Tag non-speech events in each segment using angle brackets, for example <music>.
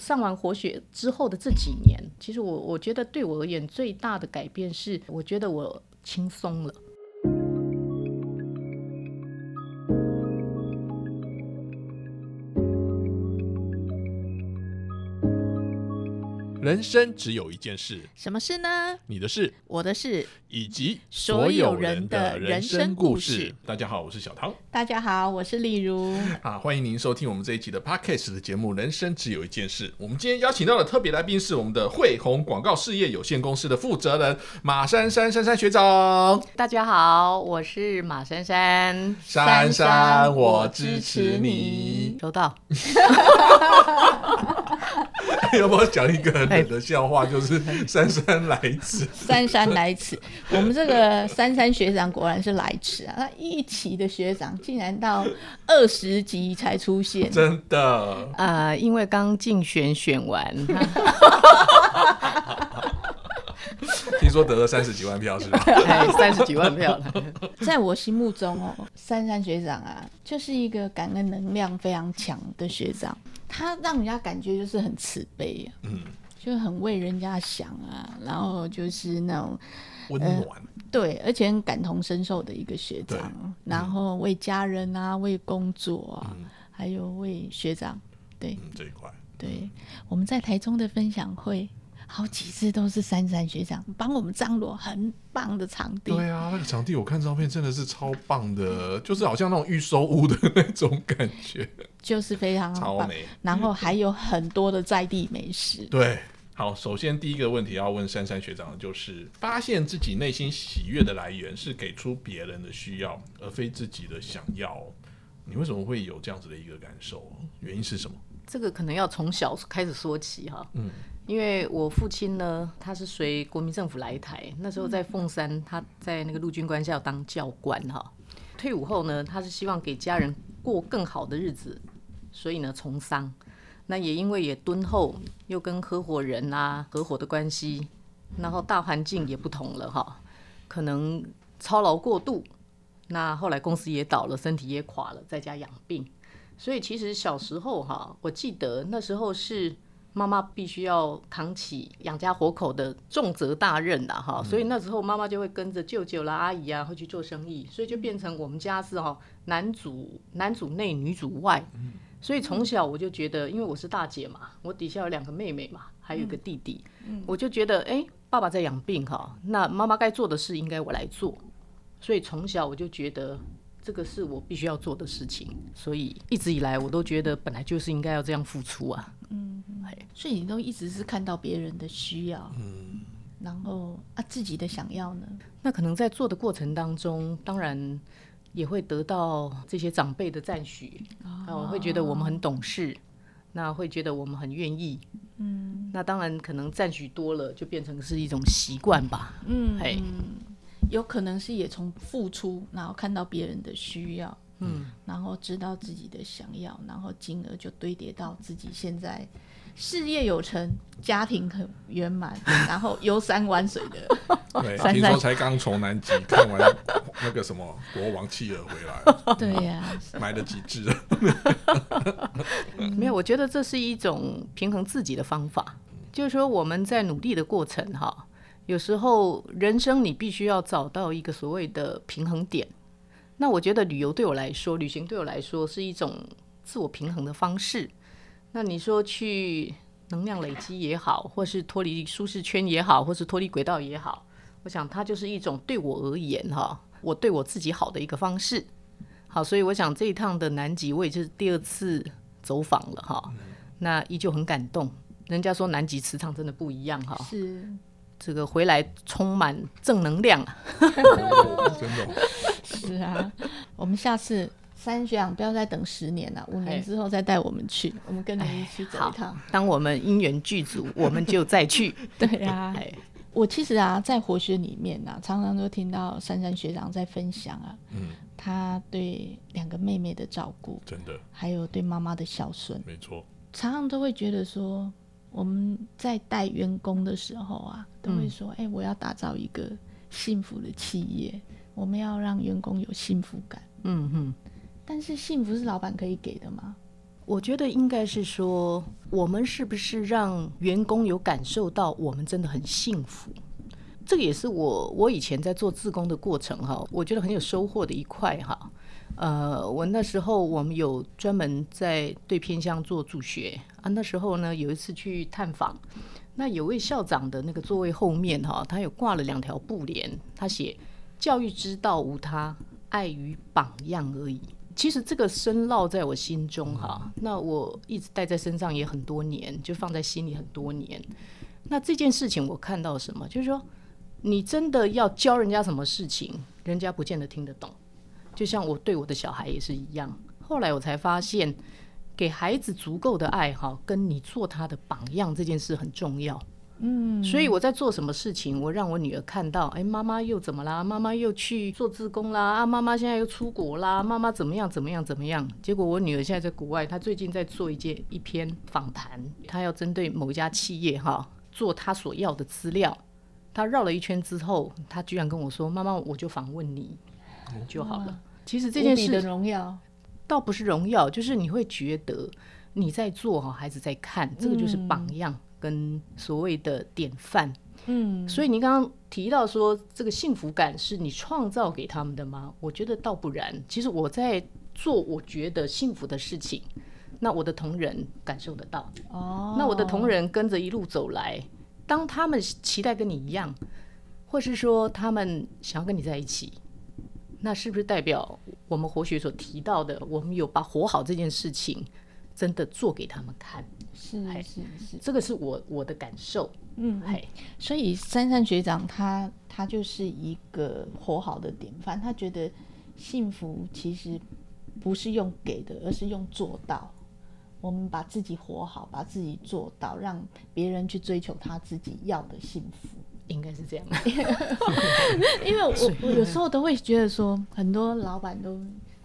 上完活血之后的这几年，其实我我觉得对我而言最大的改变是，我觉得我轻松了。人生只有一件事，什么事呢？你的事我的事。以及所有人的人生故事。大家好，我是小唐大家好，我是丽如。<laughs> 啊，欢迎您收听我们这一期的 Podcast 的节目《人生只有一件事》。我们今天邀请到的特别来宾是我们的汇鸿广告事业有限公司的负责人马珊珊珊珊学长。大家好，我是马珊珊。珊珊，我支持你。收到。<laughs> <laughs> <laughs> 要不要讲一个很冷的笑话？就是姗姗来迟。姗姗来迟，我们这个珊珊学长果然是来迟啊！他一期的学长竟然到二十集才出现，真的啊！因为刚竞选选完，听说得了三十几万票是吧？<laughs> 哎三十几万票了 <laughs> 在我心目中哦，珊珊学长啊，就是一个感恩能量非常强的学长。他让人家感觉就是很慈悲啊，嗯，就很为人家想啊，然后就是那种温暖，对，而且很感同身受的一个学长，然后为家人啊，为工作啊，还有为学长，对。这一块，对，我们在台中的分享会。好几次都是珊珊学长帮我们张罗很棒的场地。对啊，那个场地我看照片真的是超棒的，就是好像那种预收屋的那种感觉，就是非常超美。然后还有很多的在地美食。对，好，首先第一个问题要问珊珊学长的就是，发现自己内心喜悦的来源是给出别人的需要，而非自己的想要。你为什么会有这样子的一个感受？原因是什么？这个可能要从小开始说起哈。嗯。因为我父亲呢，他是随国民政府来台，那时候在凤山，他在那个陆军官校当教官哈。退伍后呢，他是希望给家人过更好的日子，所以呢从商。那也因为也敦厚，又跟合伙人啊合伙的关系，然后大环境也不同了哈，可能操劳过度，那后来公司也倒了，身体也垮了，在家养病。所以其实小时候哈，我记得那时候是。妈妈必须要扛起养家活口的重责大任的哈，所以那时候妈妈就会跟着舅舅啦、阿姨啊，会去做生意，所以就变成我们家是哈男主男主内女主外，所以从小我就觉得，因为我是大姐嘛，我底下有两个妹妹嘛，还有一个弟弟，我就觉得哎，爸爸在养病哈，那妈妈该做的事应该我来做，所以从小我就觉得这个是我必须要做的事情，所以一直以来我都觉得本来就是应该要这样付出啊。嗯，所以你都一直是看到别人的需要，嗯，然后啊自己的想要呢？那可能在做的过程当中，当然也会得到这些长辈的赞许，哦，会觉得我们很懂事，那会觉得我们很愿意，嗯，那当然可能赞许多了，就变成是一种习惯吧，嗯，嘿，有可能是也从付出，然后看到别人的需要。嗯，然后知道自己的想要，然后金额就堆叠到自己现在事业有成，家庭很圆满，然后游山玩水的。对，<laughs> 听说才刚从南极看完那个什么国王企鹅回来。对呀，买了几只？<laughs> 没有，我觉得这是一种平衡自己的方法。就是说我们在努力的过程哈，有时候人生你必须要找到一个所谓的平衡点。那我觉得旅游对我来说，旅行对我来说是一种自我平衡的方式。那你说去能量累积也好，或是脱离舒适圈也好，或是脱离轨道也好，我想它就是一种对我而言哈，我对我自己好的一个方式。好，所以我想这一趟的南极我也就是第二次走访了哈，那依旧很感动。人家说南极磁场真的不一样哈，是这个回来充满正能量，<laughs> 真的。<laughs> 是啊，我们下次三学长不要再等十年了，五年之后再带我们去，我们跟你一起走一趟。当我们因缘具足，<laughs> 我们就再去。对呀，我其实啊，在活学里面啊，常常都听到珊珊学长在分享啊，嗯，他对两个妹妹的照顾，真的，还有对妈妈的孝顺，没错，常常都会觉得说，我们在带员工的时候啊，都会说，哎，我要打造一个幸福的企业。我们要让员工有幸福感，嗯哼。但是幸福是老板可以给的吗？我觉得应该是说，我们是不是让员工有感受到我们真的很幸福？这个也是我我以前在做自工的过程哈，我觉得很有收获的一块哈。呃，我那时候我们有专门在对偏乡做助学啊。那时候呢，有一次去探访，那有位校长的那个座位后面哈，他有挂了两条布帘，他写“教育之道无他，爱与榜样而已”。其实这个深烙在我心中哈，那我一直带在身上也很多年，就放在心里很多年。那这件事情我看到什么，就是说，你真的要教人家什么事情，人家不见得听得懂。就像我对我的小孩也是一样，后来我才发现，给孩子足够的爱哈，跟你做他的榜样这件事很重要。嗯，所以我在做什么事情，我让我女儿看到，哎，妈妈又怎么啦？妈妈又去做自工啦？啊，妈妈现在又出国啦？妈妈怎么样？怎么样？怎么样？结果我女儿现在在国外，她最近在做一件一篇访谈，她要针对某一家企业哈，做她所要的资料。她绕了一圈之后，她居然跟我说：“妈妈，我就访问你就好了。”其实这件事的荣耀，倒不是荣耀，就是你会觉得你在做哈，孩子在看，这个就是榜样跟所谓的典范。嗯，所以你刚刚提到说这个幸福感是你创造给他们的吗？我觉得倒不然。其实我在做我觉得幸福的事情，那我的同仁感受得到。哦，那我的同仁跟着一路走来，当他们期待跟你一样，或是说他们想要跟你在一起。那是不是代表我们活学所提到的，我们有把活好这件事情真的做给他们看？是是是，这个是我我的感受。嗯，嘿，所以珊珊学长他他就是一个活好的典范。他觉得幸福其实不是用给的，而是用做到。我们把自己活好，把自己做到，让别人去追求他自己要的幸福。应该是这样，<laughs> 因为我我有时候都会觉得说，很多老板都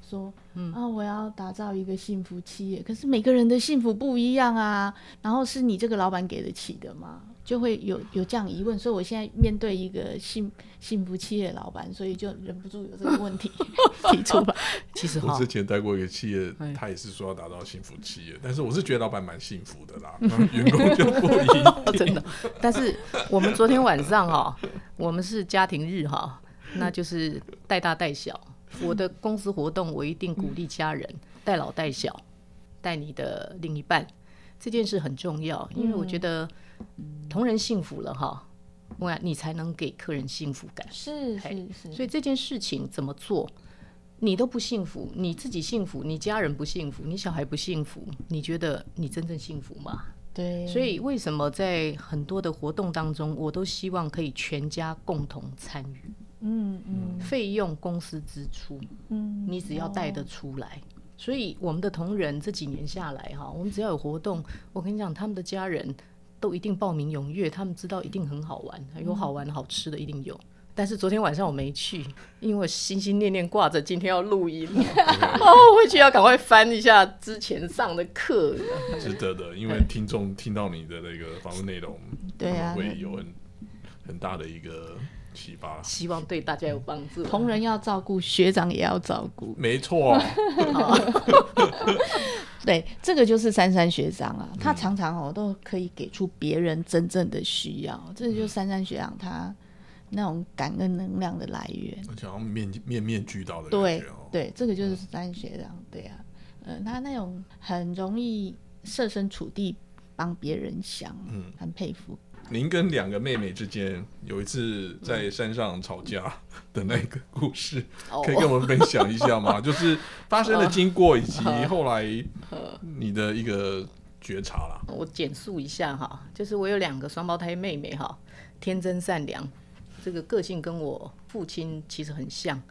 说，嗯啊，我要打造一个幸福企业，可是每个人的幸福不一样啊，然后是你这个老板给得起的吗？就会有有这样疑问，所以我现在面对一个幸幸福企业老板，所以就忍不住有这个问题 <laughs> 提出来。<laughs> 其实我之前待过一个企业，他也是说要打造幸福企业，但是我是觉得老板蛮幸福的啦，<laughs> 员工就不一样。真的。但是我们昨天晚上哈，我们是家庭日哈，那就是带大带小。我的公司活动，我一定鼓励家人带老带小，带你的另一半，这件事很重要，因为我觉得。同人幸福了哈，我你才能给客人幸福感。是是是，所以这件事情怎么做，你都不幸福，你自己幸福，你家人不幸福，你小孩不幸福，你觉得你真正幸福吗？对。所以为什么在很多的活动当中，我都希望可以全家共同参与。嗯嗯。费用公司支出，嗯，你只要带得出来。所以我们的同仁这几年下来哈，我们只要有活动，我跟你讲，他们的家人。都一定报名踊跃，他们知道一定很好玩，有好玩好吃的一定有。但是昨天晚上我没去，因为我心心念念挂着今天要录音，<laughs> 哦，回去要赶快翻一下之前上的课。值得的，因为听众听到你的那个访问内容，对啊，会有很很大的一个启发。希望对大家有帮助。同仁要照顾，学长也要照顾，没错。<laughs> 对，这个就是珊珊学长啊，他常常哦都可以给出别人真正的需要，这就是珊珊学长他那种感恩能量的来源，而且面面面俱到的对对，这个就是珊珊学长，对啊，呃，他那种很容易设身处地帮别人想，嗯，很佩服。您跟两个妹妹之间有一次在山上吵架 <laughs> 的那个故事，可以跟我们分享一下吗？<laughs> 就是发生的经过以及后来 <laughs> 你的一个觉察啦。我简述一下哈，就是我有两个双胞胎妹妹哈，天真善良，这个个性跟我父亲其实很像。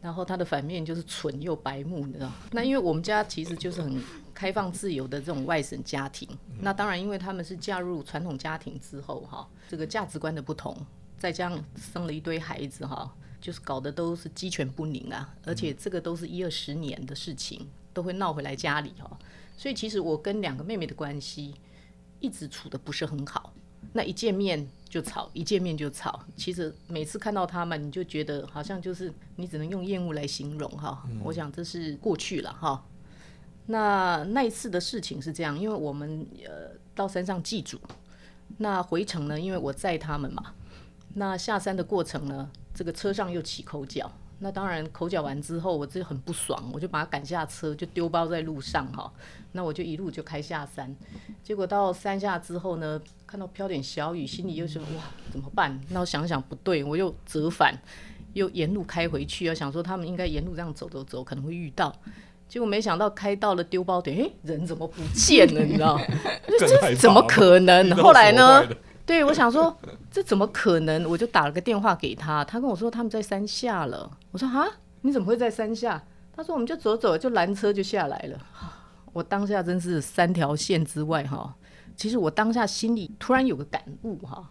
然后他的反面就是蠢又白目，你知道？那因为我们家其实就是很开放自由的这种外省家庭。那当然，因为他们是嫁入传统家庭之后，哈，这个价值观的不同，再加上生了一堆孩子，哈，就是搞得都是鸡犬不宁啊。而且这个都是一二十年的事情，都会闹回来家里，哈。所以其实我跟两个妹妹的关系一直处的不是很好。那一见面就吵，一见面就吵。其实每次看到他们，你就觉得好像就是你只能用厌恶来形容哈。我想这是过去了哈。那那一次的事情是这样，因为我们呃到山上祭祖，那回程呢，因为我载他们嘛，那下山的过程呢，这个车上又起口角。那当然，口角完之后，我就很不爽，我就把他赶下车，就丢包在路上哈。那我就一路就开下山，结果到山下之后呢，看到飘点小雨，心里又说哇怎么办？那我想想不对，我又折返，又沿路开回去，要想说他们应该沿路这样走走走，可能会遇到。结果没想到开到了丢包点，哎，人怎么不见了？<laughs> 你知道？这怎么可能？后来呢？对，我想说这怎么可能？我就打了个电话给他，他跟我说他们在山下了。我说啊，你怎么会在山下？他说我们就走走，就拦车就下来了。我当下真是三条线之外哈。其实我当下心里突然有个感悟哈，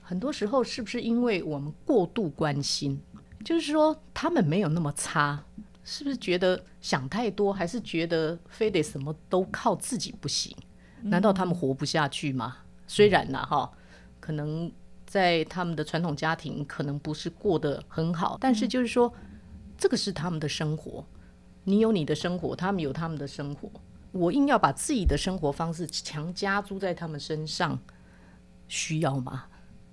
很多时候是不是因为我们过度关心？就是说他们没有那么差，是不是觉得想太多，还是觉得非得什么都靠自己不行？难道他们活不下去吗？虽然呢哈。可能在他们的传统家庭，可能不是过得很好，但是就是说，这个是他们的生活，你有你的生活，他们有他们的生活，我硬要把自己的生活方式强加诸在他们身上，需要吗？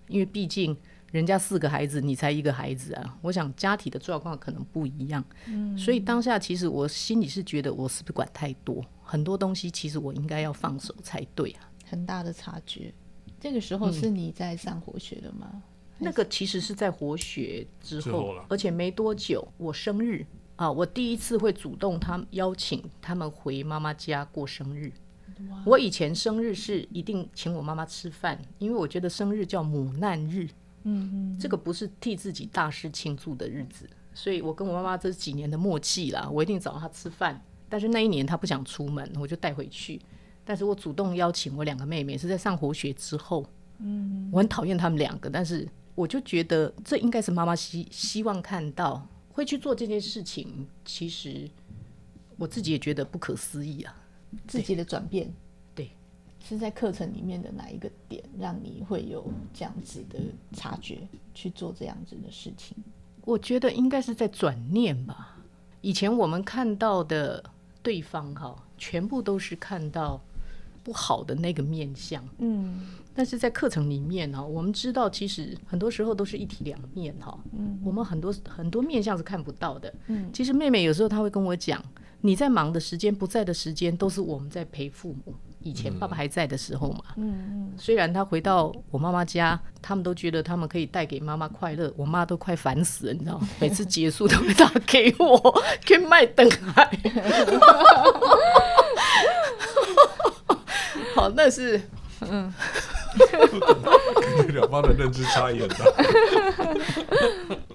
因为毕竟人家四个孩子，你才一个孩子啊，我想家庭的状况可能不一样，嗯，所以当下其实我心里是觉得我是不是管太多，很多东西其实我应该要放手才对啊，很大的察觉。这个时候是你在上活学的吗？那个其实是在活学之后，而且没多久，我生日。啊，我第一次会主动他邀请他们回妈妈家过生日。我以前生日是一定请我妈妈吃饭，因为我觉得生日叫母难日，嗯嗯，这个不是替自己大师庆祝的日子，所以我跟我妈妈这几年的默契啦，我一定找她吃饭。但是那一年她不想出门，我就带回去。但是我主动邀请我两个妹妹是在上活学之后，嗯，我很讨厌他们两个，但是我就觉得这应该是妈妈希希望看到会去做这件事情。其实我自己也觉得不可思议啊，自己的转变，对，是在课程里面的哪一个点让你会有这样子的察觉去做这样子的事情？我觉得应该是在转念吧。以前我们看到的对方哈，全部都是看到。不好的那个面相，嗯，但是在课程里面呢，我们知道其实很多时候都是一体两面哈，嗯，我们很多很多面相是看不到的，嗯，其实妹妹有时候她会跟我讲，你在忙的时间、不在的时间，都是我们在陪父母。以前爸爸还在的时候嘛，嗯嗯，虽然他回到我妈妈家，他们都觉得他们可以带给妈妈快乐，我妈都快烦死了，你知道吗，每次结束都会打给我，<laughs> 去卖灯海。好，那是嗯，两方的认知差异很大。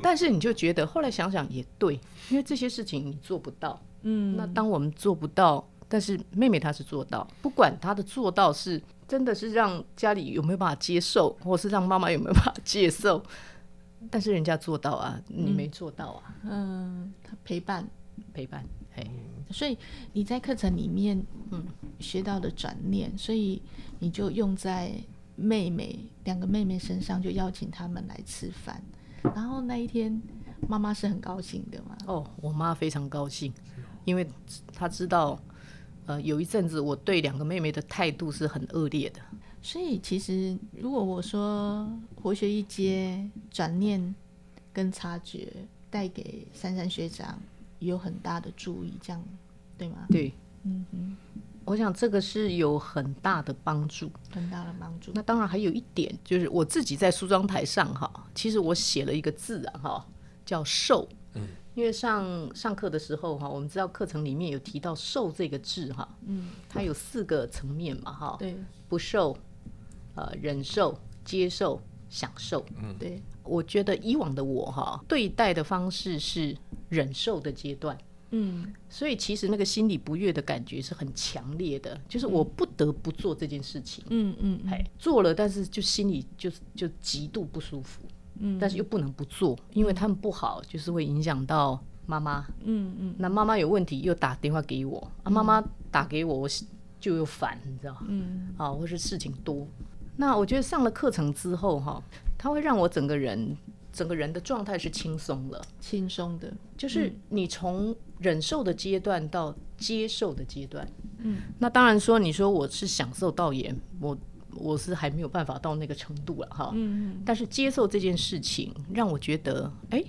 但是你就觉得后来想想也对，因为这些事情你做不到。嗯，那当我们做不到，但是妹妹她是做到，不管她的做到是真的是让家里有没有办法接受，或是让妈妈有没有办法接受，但是人家做到啊，你没做到啊。嗯，陪伴，陪伴。嘿所以你在课程里面，嗯，学到的转念，所以你就用在妹妹两个妹妹身上，就邀请他们来吃饭。然后那一天，妈妈是很高兴的嘛？哦，我妈非常高兴，因为她知道，呃，有一阵子我对两个妹妹的态度是很恶劣的。所以其实，如果我说活学一阶转念跟察觉带给珊珊学长。有很大的注意，这样对吗？对，嗯嗯，我想这个是有很大的帮助，很大的帮助。那当然还有一点，就是我自己在梳妆台上哈，其实我写了一个字啊哈，叫“瘦”。嗯，因为上上课的时候哈，我们知道课程里面有提到“受”这个字哈，嗯，它有四个层面嘛哈，对，不受，呃，忍受、接受、享受。嗯，对。我觉得以往的我哈，对待的方式是忍受的阶段，嗯，所以其实那个心里不悦的感觉是很强烈的，就是我不得不做这件事情，嗯嗯，哎，做了，但是就心里就就极度不舒服，嗯，但是又不能不做，因为他们不好，就是会影响到妈妈，嗯嗯，那妈妈有问题又打电话给我，啊，妈妈打给我，我就又烦，你知道，嗯，啊，或是事情多，那我觉得上了课程之后哈。他会让我整个人整个人的状态是轻松了，轻松的，就是你从忍受的阶段到接受的阶段。嗯，那当然说，你说我是享受到演，我我是还没有办法到那个程度了哈。嗯但是接受这件事情，让我觉得，哎，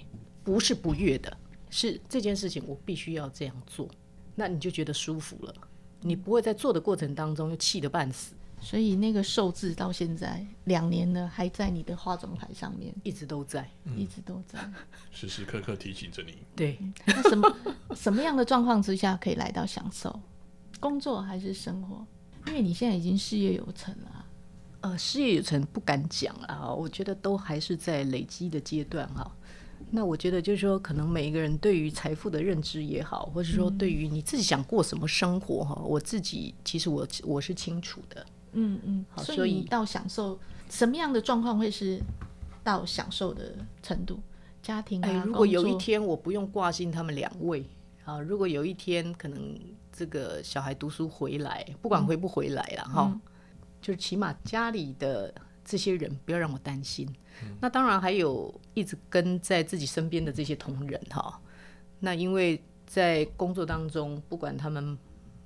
不是不悦的，是这件事情我必须要这样做，那你就觉得舒服了，你不会在做的过程当中又气得半死。所以那个寿字到现在两年了，还在你的化妆台上面，一直都在，一直都在，<laughs> 时时刻刻提醒着你。对，那什么 <laughs> 什么样的状况之下可以来到享受？工作还是生活？因为你现在已经事业有成了。呃，事业有成不敢讲啊，我觉得都还是在累积的阶段哈。那我觉得就是说，可能每一个人对于财富的认知也好，或者说对于你自己想过什么生活哈，我自己其实我我是清楚的。嗯嗯，好所以到享受什么样的状况会是到享受的程度？家庭啊，如果有一天我不用挂心他们两位啊，如果有一天可能这个小孩读书回来，不管回不回来了哈，就是起码家里的这些人不要让我担心。那当然还有一直跟在自己身边的这些同仁哈，那因为在工作当中，不管他们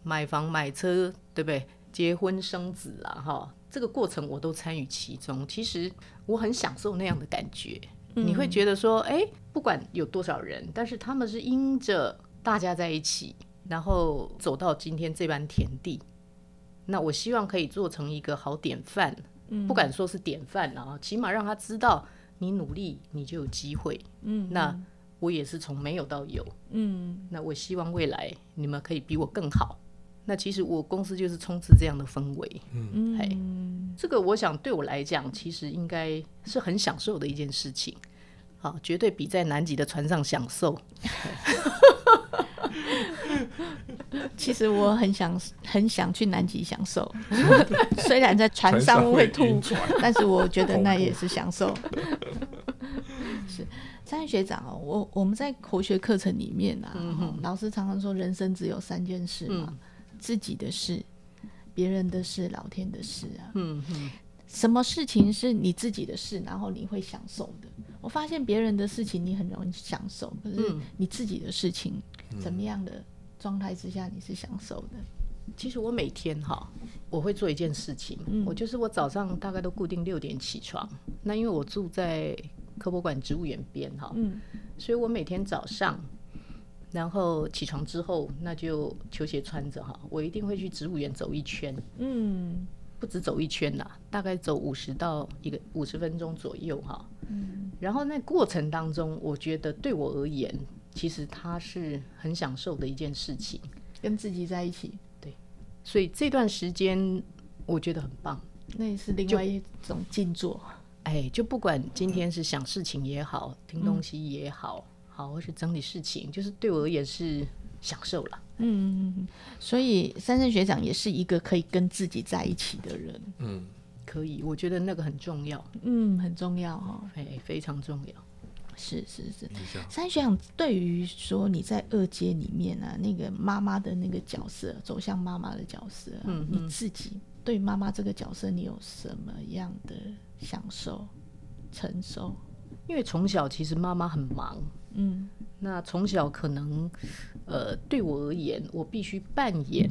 买房买车，对不对？结婚生子啊，哈，这个过程我都参与其中。其实我很享受那样的感觉。你会觉得说，哎，不管有多少人，但是他们是因着大家在一起，然后走到今天这般田地。那我希望可以做成一个好典范，不敢说是典范啊，起码让他知道你努力，你就有机会。嗯，那我也是从没有到有。嗯，那我希望未来你们可以比我更好。那其实我公司就是充斥这样的氛围，嗯，嘿，这个我想对我来讲，其实应该是很享受的一件事情，好，绝对比在南极的船上享受。<laughs> <laughs> 其实我很想很想去南极享受，<laughs> 虽然在船上会吐，但是我觉得那也是享受。<laughs> 是三学长哦，我我们在国学课程里面啊，老师常常说人生只有三件事嘛。自己的事，别人的事，老天的事啊。嗯嗯，什么事情是你自己的事，然后你会享受的？我发现别人的事情你很容易享受，可是你自己的事情，怎么样的状态之下你是享受的？其实我每天哈，我会做一件事情，我就是我早上大概都固定六点起床。那因为我住在科博馆植物园边哈，嗯，所以我每天早上。然后起床之后，那就球鞋穿着哈，我一定会去植物园走一圈。嗯，不止走一圈啦，大概走五十到一个五十分钟左右哈。嗯，然后那过程当中，我觉得对我而言，其实他是很享受的一件事情，跟自己在一起。对，所以这段时间我觉得很棒。那也是另外一种静坐。哎，就不管今天是想事情也好，听东西也好。好，或是整理事情，就是对我而言是享受了。嗯，所以三生学长也是一个可以跟自己在一起的人。嗯，可以，我觉得那个很重要。嗯，很重要哈，哎，非常重要。是是是。三学长对于说你在二阶里面啊，那个妈妈的那个角色，走向妈妈的角色，嗯，你自己对妈妈这个角色，你有什么样的享受、承受？因为从小其实妈妈很忙。嗯，那从小可能，呃，对我而言，我必须扮演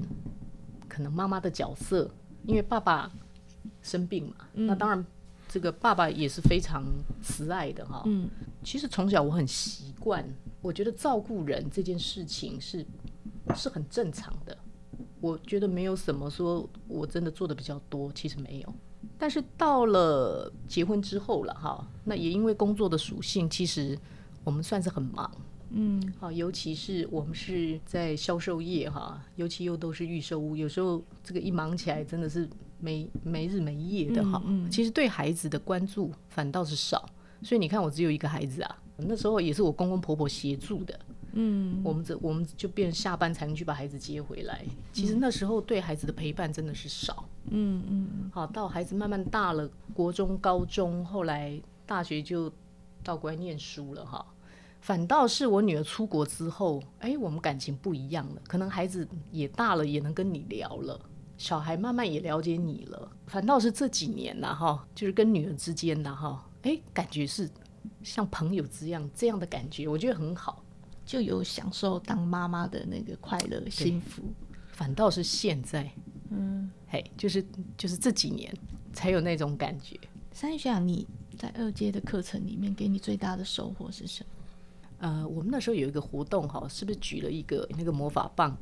可能妈妈的角色，因为爸爸生病嘛。那当然，这个爸爸也是非常慈爱的哈。嗯，其实从小我很习惯，我觉得照顾人这件事情是是很正常的。我觉得没有什么说我真的做的比较多，其实没有。但是到了结婚之后了哈，那也因为工作的属性，其实。我们算是很忙，嗯，好，尤其是我们是在销售业哈，尤其又都是预售屋，有时候这个一忙起来真的是没没日没夜的哈。其实对孩子的关注反倒是少，所以你看我只有一个孩子啊，那时候也是我公公婆婆协助的，嗯，我们这我们就变下班才能去把孩子接回来。其实那时候对孩子的陪伴真的是少，嗯嗯，好，到孩子慢慢大了，国中、高中，后来大学就到国外念书了哈。反倒是我女儿出国之后，哎，我们感情不一样了。可能孩子也大了，也能跟你聊了，小孩慢慢也了解你了。反倒是这几年呐，哈，就是跟女儿之间呐，哈，哎，感觉是像朋友这样这样的感觉，我觉得很好。就有享受当妈妈的那个快乐幸福。反倒是现在，嗯，嘿，就是就是这几年才有那种感觉。三学长，你在二阶的课程里面，给你最大的收获是什么？呃，我们那时候有一个活动，哈，是不是举了一个那个魔法棒？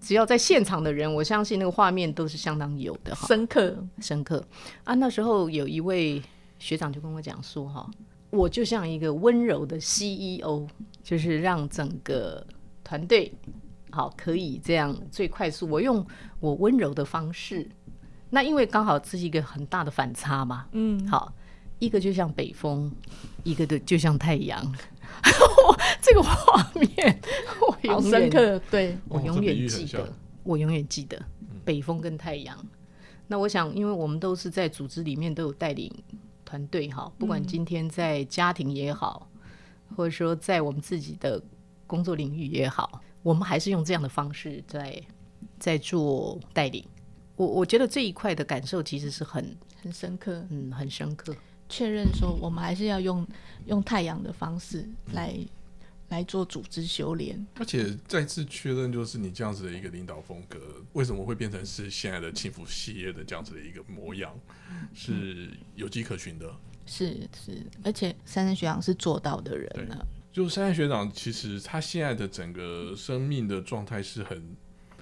只要在现场的人，我相信那个画面都是相当有的，深刻深刻啊！那时候有一位学长就跟我讲说，哈。我就像一个温柔的 CEO，就是让整个团队好可以这样最快速。我用我温柔的方式，那因为刚好这是一个很大的反差嘛。嗯，好，一个就像北风，一个的就像太阳。<laughs> <laughs> 这个画面我好深刻，对我永远记得，我永远记得北风跟太阳。那我想，因为我们都是在组织里面都有带领。团队哈，不管今天在家庭也好，或者说在我们自己的工作领域也好，我们还是用这样的方式在在做带领。我我觉得这一块的感受其实是很很深刻，嗯，很深刻。确认说，我们还是要用用太阳的方式来。来做组织修炼，而且再次确认，就是你这样子的一个领导风格，为什么会变成是现在的幸福系列的这样子的一个模样，是有迹可循的。是是，而且珊珊学长是做到的人了。就是珊珊学长，其实他现在的整个生命的状态是很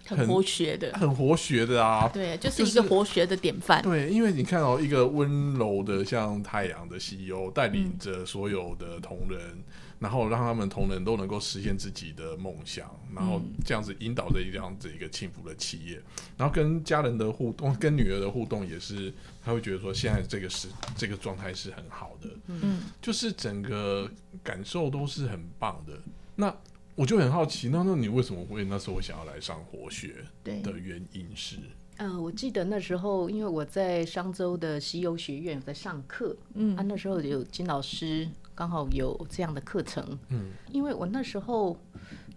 很活学的，很活学的啊。对，就是一个活学的典范。对，因为你看到一个温柔的像太阳的 CEO，带领着所有的同仁。然后让他们同仁都能够实现自己的梦想，然后这样子引导着这样子一个幸福的企业，然后跟家人的互动，跟女儿的互动也是，他会觉得说现在这个是这个状态是很好的，嗯，就是整个感受都是很棒的。那我就很好奇，那那你为什么会那时候想要来上活学的原因是？嗯，我记得那时候因为我在商州的西游学院在上课，嗯，啊那时候有金老师。刚好有这样的课程，嗯，因为我那时候，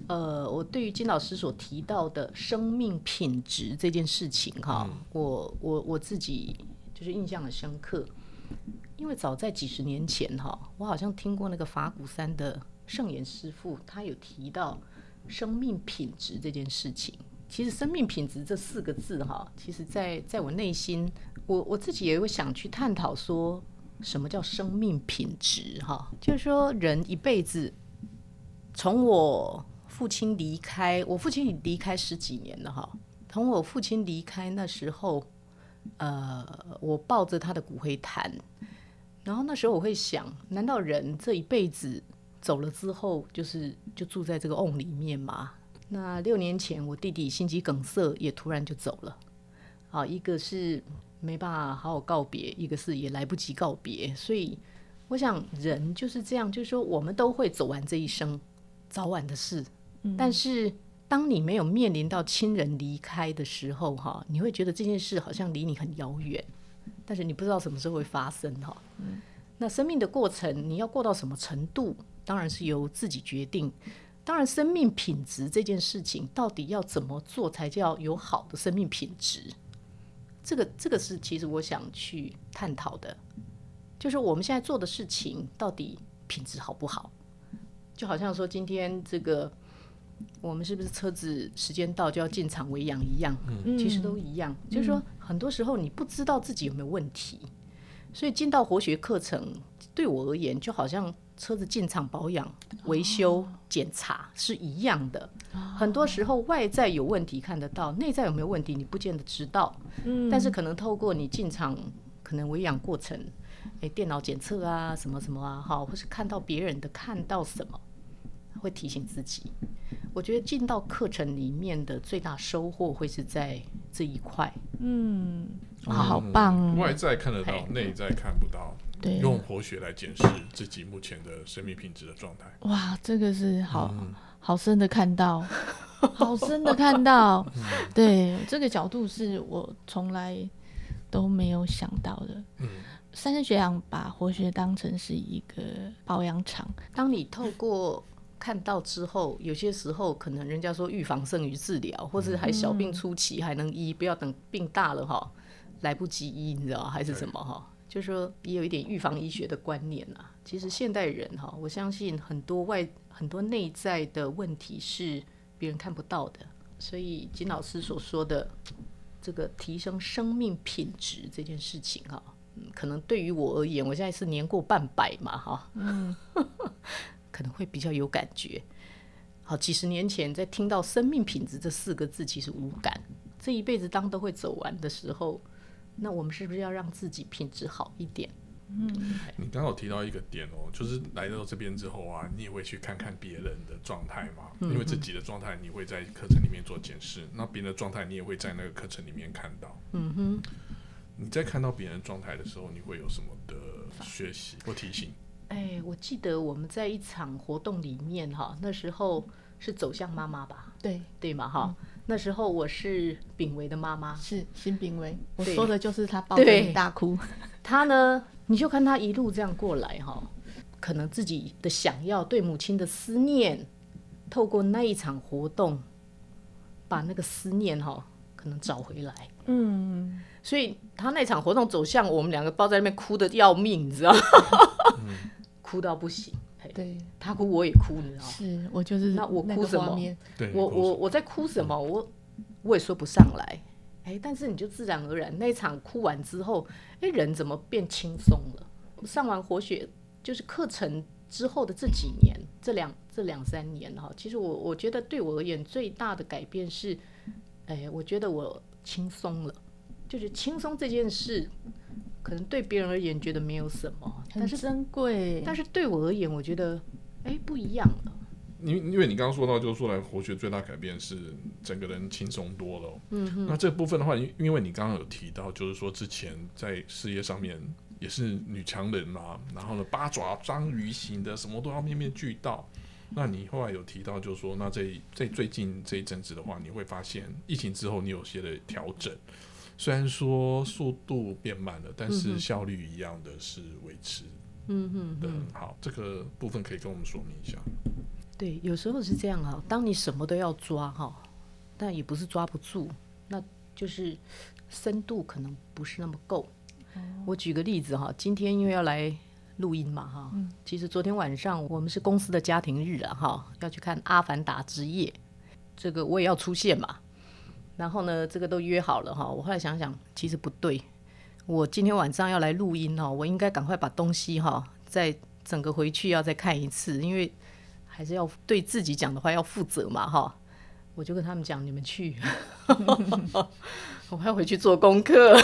呃，我对于金老师所提到的生命品质这件事情，哈，我我我自己就是印象很深刻，因为早在几十年前，哈，我好像听过那个法鼓山的圣严师傅，他有提到生命品质这件事情。其实生命品质这四个字，哈，其实在在我内心，我我自己也会想去探讨说。什么叫生命品质？哈，就是说人一辈子，从我父亲离开，我父亲离开十几年了，哈。从我父亲离开那时候，呃，我抱着他的骨灰坛，然后那时候我会想，难道人这一辈子走了之后，就是就住在这个瓮里面吗？那六年前我弟弟心肌梗塞也突然就走了，好，一个是。没办法好好告别，一个是也来不及告别，所以我想人就是这样，就是说我们都会走完这一生，早晚的事。但是当你没有面临到亲人离开的时候，哈，你会觉得这件事好像离你很遥远，但是你不知道什么时候会发生，哈。那生命的过程，你要过到什么程度，当然是由自己决定。当然，生命品质这件事情，到底要怎么做才叫有好的生命品质？这个这个是其实我想去探讨的，就是我们现在做的事情到底品质好不好？就好像说今天这个我们是不是车子时间到就要进场维养一样，其实都一样。就是说很多时候你不知道自己有没有问题，所以进到活学课程对我而言就好像。车子进厂保养、维修、检查是一样的。很多时候外在有问题看得到，内在有没有问题你不见得知道。嗯，但是可能透过你进厂，可能维养过程，哎，电脑检测啊，什么什么啊，哈，或是看到别人的看到什么，会提醒自己。我觉得进到课程里面的最大收获会是在这一块。嗯，好棒。哦外在看得到，内在看不到。用活血来检视自己目前的生命品质的状态。哇，这个是好好深的看到，<laughs> 好深的看到。对，这个角度是我从来都没有想到的。嗯，三生学长把活血当成是一个保养厂。当你透过看到之后，有些时候可能人家说预防胜于治疗，或者还小病初期还能医，不要等病大了哈来不及医，你知道还是什么哈？就是说也有一点预防医学的观念啊。其实现代人哈，我相信很多外很多内在的问题是别人看不到的，所以金老师所说的这个提升生命品质这件事情哈，嗯，可能对于我而言，我现在是年过半百嘛哈，嗯，<laughs> 可能会比较有感觉。好，几十年前在听到“生命品质”这四个字，其实无感。这一辈子当都会走完的时候，那我们是不是要让自己品质好一点？嗯，你刚好提到一个点哦，就是来到这边之后啊，你也会去看看别人的状态嘛，因为自己的状态你会在课程里面做检视，那别人的状态你也会在那个课程里面看到。嗯哼，你在看到别人状态的时候，你会有什么的学习或提醒？哎，我记得我们在一场活动里面哈，那时候是走向妈妈吧？对对嘛哈，那时候我是炳维的妈妈，是新炳维，我说的就是他抱着你大哭。<laughs> 他呢，你就看他一路这样过来哈，可能自己的想要对母亲的思念，透过那一场活动，把那个思念哈，可能找回来。嗯，所以他那场活动走向我们两个抱在那边哭的要命，你知道吗？<laughs> 哭到不行，对他哭我也哭，你知道吗？是我就是那我哭什么？对，我我我在哭什么？我我也说不上来。哎，但是你就自然而然那场哭完之后，哎，人怎么变轻松了？上完活血就是课程之后的这几年，这两这两三年哈，其实我我觉得对我而言最大的改变是，哎，我觉得我轻松了，就是轻松这件事。可能对别人而言觉得没有什么，很珍贵。但是对我而言，我觉得哎不一样了。因因为你刚刚说到，就是说来活学最大改变是整个人轻松多了。嗯那这部分的话，因因为你刚刚有提到，就是说之前在事业上面也是女强人嘛，然后呢八爪章鱼型的，什么都要面面俱到。那你后来有提到，就是说那这在最近这一阵子的话，你会发现疫情之后你有些的调整。虽然说速度变慢了，但是效率一样的是维持，嗯哼的好。这个部分可以跟我们说明一下。对，有时候是这样哈，当你什么都要抓哈，但也不是抓不住，那就是深度可能不是那么够。我举个例子哈，今天因为要来录音嘛哈，其实昨天晚上我们是公司的家庭日啊哈，要去看《阿凡达之夜》，这个我也要出现嘛。然后呢，这个都约好了哈。我后来想想，其实不对。我今天晚上要来录音哈，我应该赶快把东西哈，再整个回去要再看一次，因为还是要对自己讲的话要负责嘛哈。我就跟他们讲，你们去，<laughs> 我要回去做功课。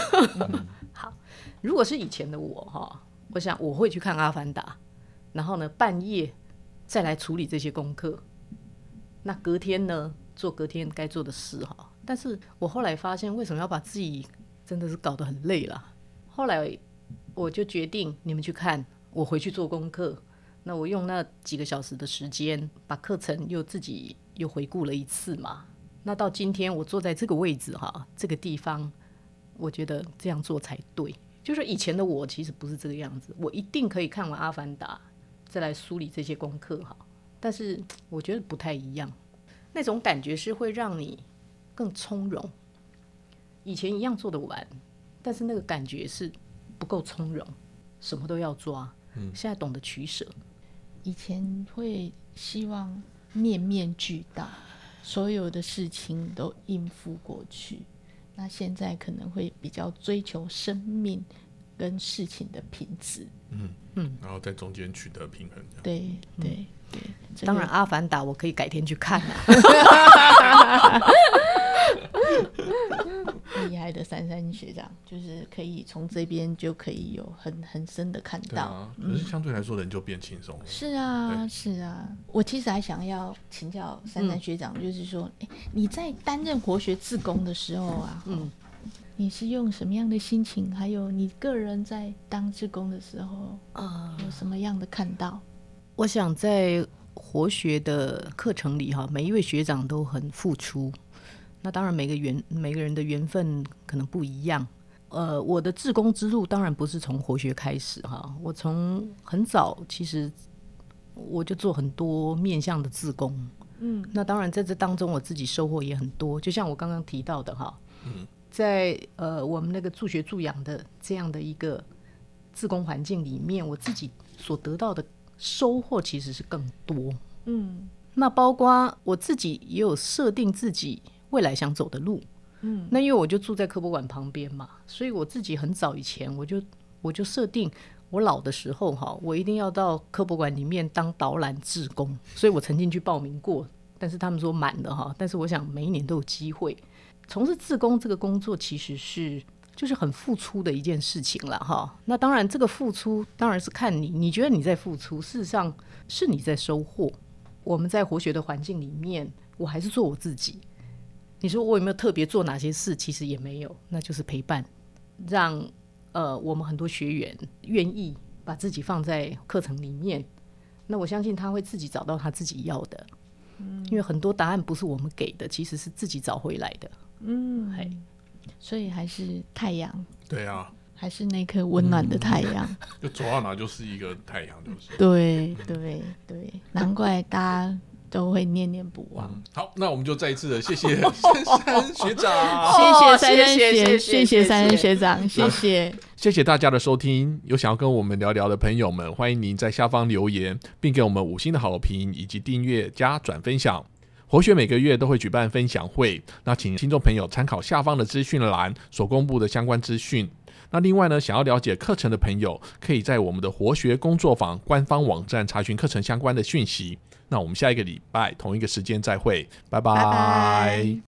好，如果是以前的我哈，我想我会去看《阿凡达》，然后呢半夜再来处理这些功课。那隔天呢，做隔天该做的事哈。但是我后来发现，为什么要把自己真的是搞得很累了？后来我就决定，你们去看，我回去做功课。那我用那几个小时的时间，把课程又自己又回顾了一次嘛。那到今天我坐在这个位置哈，这个地方，我觉得这样做才对。就是以前的我其实不是这个样子，我一定可以看完《阿凡达》，再来梳理这些功课哈。但是我觉得不太一样，那种感觉是会让你。更从容，以前一样做得完，但是那个感觉是不够从容，什么都要抓。嗯，现在懂得取舍，以前会希望面面俱到，所有的事情都应付过去。那现在可能会比较追求生命跟事情的品质。嗯嗯，然后在中间取得平衡。对对对，当然《阿凡达》我可以改天去看啊。<laughs> <laughs> 厉害的珊珊学长，就是可以从这边就可以有很很深的看到，可是相对来说人就变轻松了。是啊，是啊。我其实还想要请教珊珊学长，就是说，哎，你在担任活学自工的时候啊，嗯，你是用什么样的心情？还有你个人在当自工的时候啊，有什么样的看到？我想在活学的课程里哈，每一位学长都很付出。那当然，每个缘每个人的缘分可能不一样。呃，我的自工之路当然不是从活学开始哈，我从很早其实我就做很多面向的自工。嗯，那当然在这当中我自己收获也很多，就像我刚刚提到的哈，在呃我们那个助学助养的这样的一个自工环境里面，我自己所得到的收获其实是更多。嗯那包括我自己也有设定自己未来想走的路。嗯，那因为我就住在科博馆旁边嘛，所以我自己很早以前我就我就设定，我老的时候哈，我一定要到科博馆里面当导览志工。所以我曾经去报名过，但是他们说满了哈。但是我想每一年都有机会。从事志工这个工作其实是就是很付出的一件事情了哈。那当然，这个付出当然是看你，你觉得你在付出，事实上是你在收获。我们在活学的环境里面，我还是做我自己。你说我有没有特别做哪些事？其实也没有，那就是陪伴，让呃我们很多学员愿意把自己放在课程里面。那我相信他会自己找到他自己要的，因为很多答案不是我们给的，其实是自己找回来的。嗯，嘿所以还是太阳，对啊，还是那颗温暖的太阳。就走到哪就是一个太阳，就是。对对对，难怪大家都会念念不忘。嗯，好，那我们就再一次的谢谢 <laughs> 珊珊学长，谢谢三山谢谢学，谢谢三学长，谢谢。谢谢大家的收听。有想要跟我们聊聊的朋友们，欢迎您在下方留言，并给我们五星的好评以及订阅加转分享。活学每个月都会举办分享会，那请听众朋友参考下方的资讯栏所公布的相关资讯。那另外呢，想要了解课程的朋友，可以在我们的活学工作坊官方网站查询课程相关的讯息。那我们下一个礼拜同一个时间再会，拜拜。